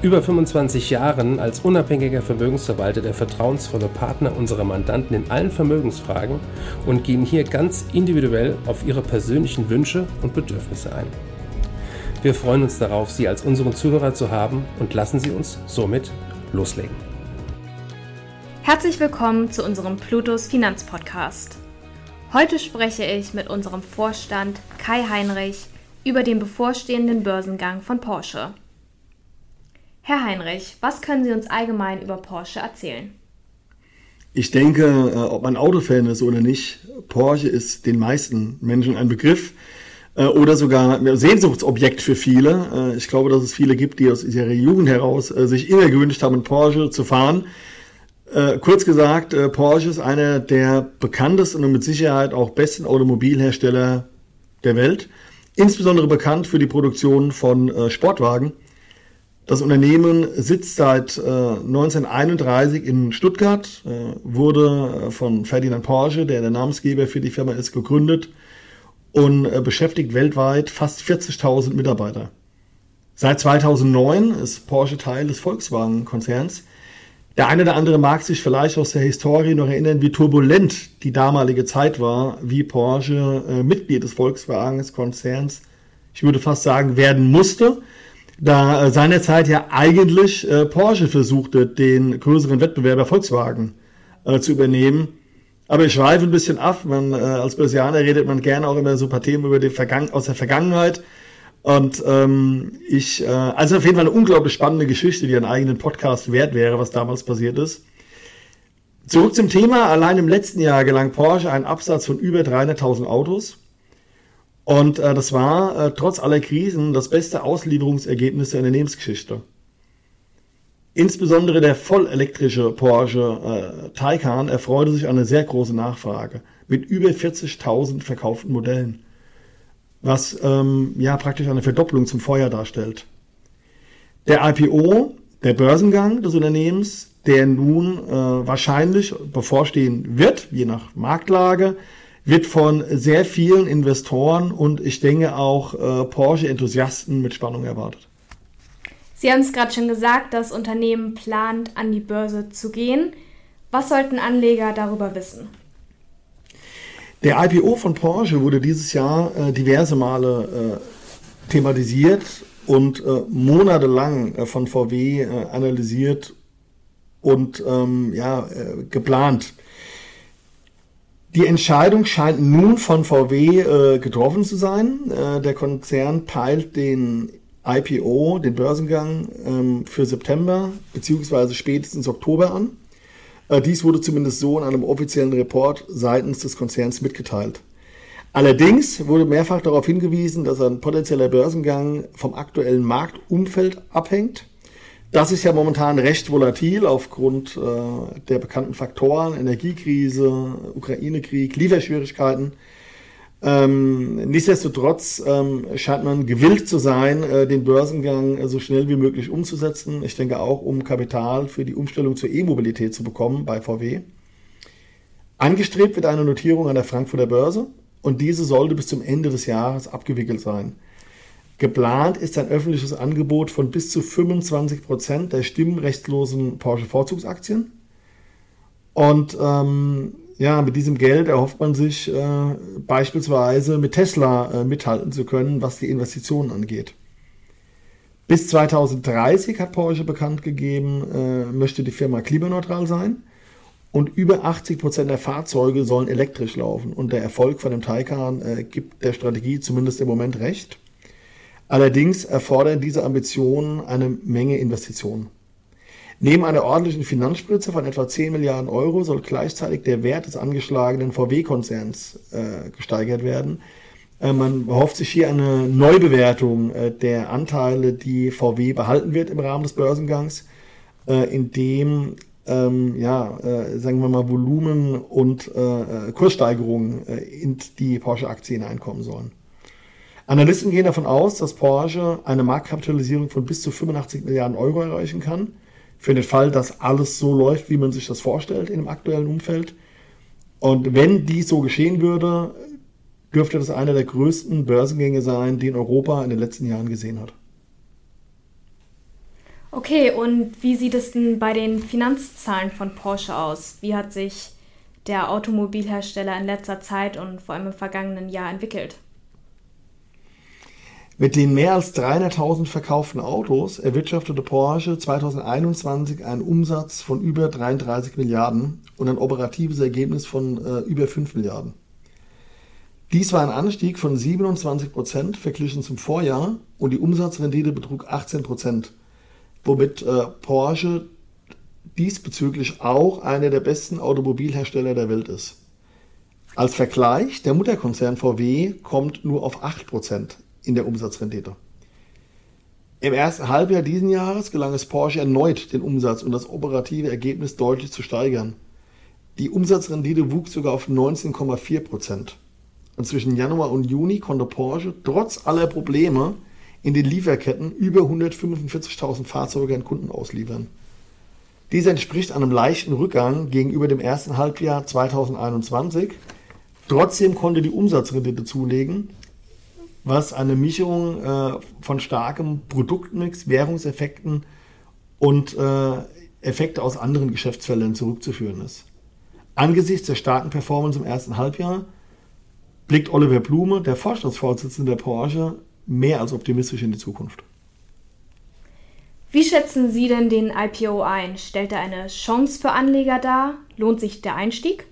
über 25 Jahren als unabhängiger Vermögensverwalter der vertrauensvolle Partner unserer Mandanten in allen Vermögensfragen und gehen hier ganz individuell auf ihre persönlichen Wünsche und Bedürfnisse ein. Wir freuen uns darauf, Sie als unseren Zuhörer zu haben und lassen Sie uns somit loslegen. Herzlich willkommen zu unserem Plutos Finanzpodcast. Heute spreche ich mit unserem Vorstand Kai Heinrich über den bevorstehenden Börsengang von Porsche. Herr Heinrich, was können Sie uns allgemein über Porsche erzählen? Ich denke, äh, ob man Autofan ist oder nicht, Porsche ist den meisten Menschen ein Begriff äh, oder sogar ein Sehnsuchtsobjekt für viele. Äh, ich glaube, dass es viele gibt, die aus ihrer Jugend heraus sich immer gewünscht haben, Porsche zu fahren. Kurz gesagt, Porsche ist einer der bekanntesten und mit Sicherheit auch besten Automobilhersteller der Welt. Insbesondere bekannt für die Produktion von Sportwagen. Das Unternehmen sitzt seit äh, 1931 in Stuttgart, äh, wurde äh, von Ferdinand Porsche, der der Namensgeber für die Firma ist, gegründet und äh, beschäftigt weltweit fast 40.000 Mitarbeiter. Seit 2009 ist Porsche Teil des Volkswagen-Konzerns. Der eine oder andere mag sich vielleicht aus der Historie noch erinnern, wie turbulent die damalige Zeit war, wie Porsche äh, Mitglied des Volkswagen-Konzerns, ich würde fast sagen, werden musste da äh, seinerzeit ja eigentlich äh, Porsche versuchte, den größeren Wettbewerber Volkswagen äh, zu übernehmen. Aber ich schweife ein bisschen ab. Man, äh, als Börsianer redet man gerne auch immer so ein paar Themen über die Vergangen aus der Vergangenheit. Und ähm, ich, äh, also auf jeden Fall eine unglaublich spannende Geschichte, die einen eigenen Podcast wert wäre, was damals passiert ist. Zurück zum Thema. Allein im letzten Jahr gelang Porsche einen Absatz von über 300.000 Autos. Und äh, das war äh, trotz aller Krisen das beste Auslieferungsergebnis der Unternehmensgeschichte. Insbesondere der vollelektrische Porsche äh, Taycan erfreute sich eine sehr große Nachfrage mit über 40.000 verkauften Modellen, was ähm, ja praktisch eine Verdopplung zum Vorjahr darstellt. Der IPO, der Börsengang des Unternehmens, der nun äh, wahrscheinlich bevorstehen wird, je nach Marktlage, wird von sehr vielen Investoren und ich denke auch äh, Porsche-Enthusiasten mit Spannung erwartet. Sie haben es gerade schon gesagt, das Unternehmen plant, an die Börse zu gehen. Was sollten Anleger darüber wissen? Der IPO von Porsche wurde dieses Jahr äh, diverse Male äh, thematisiert und äh, monatelang äh, von VW äh, analysiert und ähm, ja, geplant. Die Entscheidung scheint nun von VW äh, getroffen zu sein. Äh, der Konzern peilt den IPO, den Börsengang, ähm, für September bzw. spätestens Oktober an. Äh, dies wurde zumindest so in einem offiziellen Report seitens des Konzerns mitgeteilt. Allerdings wurde mehrfach darauf hingewiesen, dass ein potenzieller Börsengang vom aktuellen Marktumfeld abhängt das ist ja momentan recht volatil aufgrund äh, der bekannten Faktoren, Energiekrise, Ukraine-Krieg, Lieferschwierigkeiten. Ähm, nichtsdestotrotz ähm, scheint man gewillt zu sein, äh, den Börsengang äh, so schnell wie möglich umzusetzen. Ich denke auch, um Kapital für die Umstellung zur E-Mobilität zu bekommen bei VW. Angestrebt wird eine Notierung an der Frankfurter Börse und diese sollte bis zum Ende des Jahres abgewickelt sein. Geplant ist ein öffentliches Angebot von bis zu 25 Prozent der stimmrechtslosen Porsche-Vorzugsaktien. Und ähm, ja, mit diesem Geld erhofft man sich äh, beispielsweise mit Tesla äh, mithalten zu können, was die Investitionen angeht. Bis 2030 hat Porsche bekannt gegeben, äh, möchte die Firma klimaneutral sein und über 80 Prozent der Fahrzeuge sollen elektrisch laufen. Und der Erfolg von dem Taycan äh, gibt der Strategie zumindest im Moment recht. Allerdings erfordern diese Ambitionen eine Menge Investitionen. Neben einer ordentlichen Finanzspritze von etwa 10 Milliarden Euro soll gleichzeitig der Wert des angeschlagenen VW-Konzerns äh, gesteigert werden. Äh, man hofft sich hier eine Neubewertung äh, der Anteile, die VW behalten wird im Rahmen des Börsengangs. äh, in dem ähm, ja, äh, sagen wir mal, Volumen und äh, äh Kurssteigerungen äh, in die Porsche-Aktie hineinkommen sollen. Analysten gehen davon aus, dass Porsche eine Marktkapitalisierung von bis zu 85 Milliarden Euro erreichen kann. Für den Fall, dass alles so läuft, wie man sich das vorstellt in dem aktuellen Umfeld. Und wenn dies so geschehen würde, dürfte das einer der größten Börsengänge sein, die in Europa in den letzten Jahren gesehen hat. Okay, und wie sieht es denn bei den Finanzzahlen von Porsche aus? Wie hat sich der Automobilhersteller in letzter Zeit und vor allem im vergangenen Jahr entwickelt? Mit den mehr als 300.000 verkauften Autos erwirtschaftete Porsche 2021 einen Umsatz von über 33 Milliarden und ein operatives Ergebnis von äh, über 5 Milliarden. Dies war ein Anstieg von 27 Prozent verglichen zum Vorjahr und die Umsatzrendite betrug 18 Prozent womit äh, Porsche diesbezüglich auch einer der besten Automobilhersteller der Welt ist. Als Vergleich, der Mutterkonzern VW kommt nur auf 8% in der Umsatzrendite. Im ersten Halbjahr diesen Jahres gelang es Porsche erneut, den Umsatz und das operative Ergebnis deutlich zu steigern. Die Umsatzrendite wuchs sogar auf 19,4%. Und zwischen Januar und Juni konnte Porsche trotz aller Probleme in den Lieferketten über 145.000 Fahrzeuge an Kunden ausliefern. Dies entspricht einem leichten Rückgang gegenüber dem ersten Halbjahr 2021. Trotzdem konnte die Umsatzrendite zulegen, was eine Mischung äh, von starkem Produktmix, Währungseffekten und äh, Effekte aus anderen Geschäftsfeldern zurückzuführen ist. Angesichts der starken Performance im ersten Halbjahr blickt Oliver Blume, der Vorstandsvorsitzende der Porsche, mehr als optimistisch in die Zukunft. Wie schätzen Sie denn den IPO ein? Stellt er eine Chance für Anleger dar? Lohnt sich der Einstieg?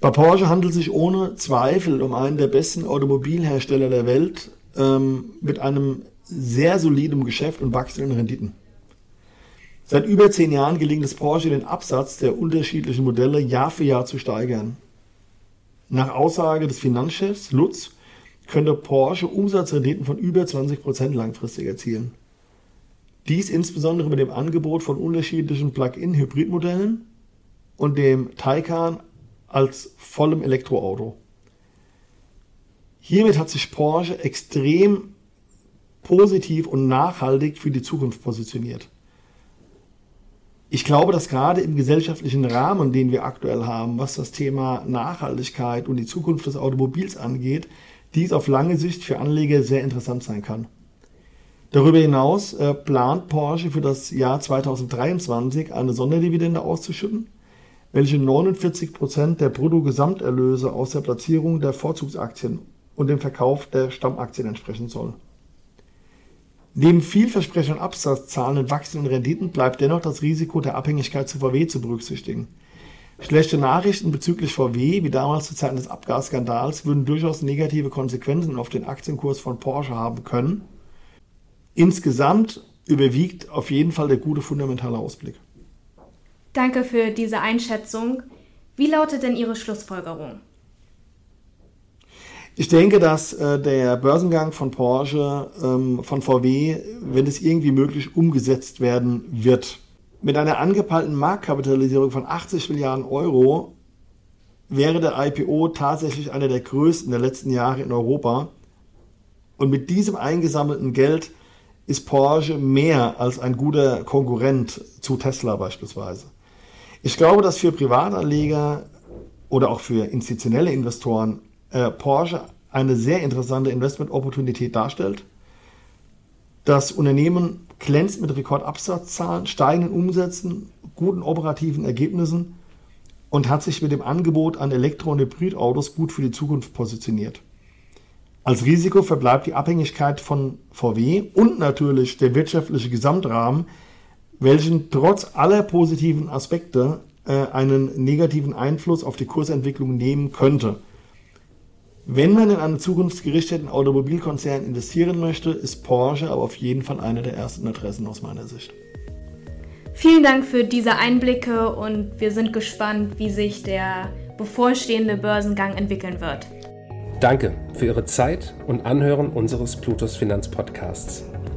Bei Porsche handelt es sich ohne Zweifel um einen der besten Automobilhersteller der Welt ähm, mit einem sehr soliden Geschäft und wachsenden Renditen. Seit über zehn Jahren gelingt es Porsche, den Absatz der unterschiedlichen Modelle Jahr für Jahr zu steigern. Nach Aussage des Finanzchefs Lutz könnte Porsche Umsatzrenditen von über 20% langfristig erzielen. Dies insbesondere mit dem Angebot von unterschiedlichen Plug-in-Hybridmodellen und dem Taycan als vollem Elektroauto. Hiermit hat sich Porsche extrem positiv und nachhaltig für die Zukunft positioniert. Ich glaube, dass gerade im gesellschaftlichen Rahmen, den wir aktuell haben, was das Thema Nachhaltigkeit und die Zukunft des Automobils angeht, dies auf lange Sicht für Anleger sehr interessant sein kann. Darüber hinaus äh, plant Porsche für das Jahr 2023 eine Sonderdividende auszuschütten, welche 49% der Bruttogesamterlöse aus der Platzierung der Vorzugsaktien und dem Verkauf der Stammaktien entsprechen soll. Neben vielversprechenden Absatzzahlen und wachsenden Renditen bleibt dennoch das Risiko der Abhängigkeit zu VW zu berücksichtigen – Schlechte Nachrichten bezüglich VW, wie damals zu Zeiten des Abgasskandals, würden durchaus negative Konsequenzen auf den Aktienkurs von Porsche haben können. Insgesamt überwiegt auf jeden Fall der gute fundamentale Ausblick. Danke für diese Einschätzung. Wie lautet denn Ihre Schlussfolgerung? Ich denke, dass äh, der Börsengang von Porsche, ähm, von VW, wenn es irgendwie möglich umgesetzt werden wird, mit einer angepeilten Marktkapitalisierung von 80 Milliarden Euro wäre der IPO tatsächlich einer der größten der letzten Jahre in Europa. Und mit diesem eingesammelten Geld ist Porsche mehr als ein guter Konkurrent zu Tesla beispielsweise. Ich glaube, dass für Privatanleger oder auch für institutionelle Investoren äh, Porsche eine sehr interessante Investment-Opportunität darstellt. Das Unternehmen glänzt mit Rekordabsatzzahlen, steigenden Umsätzen, guten operativen Ergebnissen und hat sich mit dem Angebot an Elektro- und Hybridautos gut für die Zukunft positioniert. Als Risiko verbleibt die Abhängigkeit von VW und natürlich der wirtschaftliche Gesamtrahmen, welchen trotz aller positiven Aspekte äh, einen negativen Einfluss auf die Kursentwicklung nehmen könnte. Wenn man in einen zukunftsgerichteten Automobilkonzern investieren möchte, ist Porsche aber auf jeden Fall eine der ersten Adressen aus meiner Sicht. Vielen Dank für diese Einblicke und wir sind gespannt, wie sich der bevorstehende Börsengang entwickeln wird. Danke für Ihre Zeit und Anhören unseres Plutos Finanzpodcasts.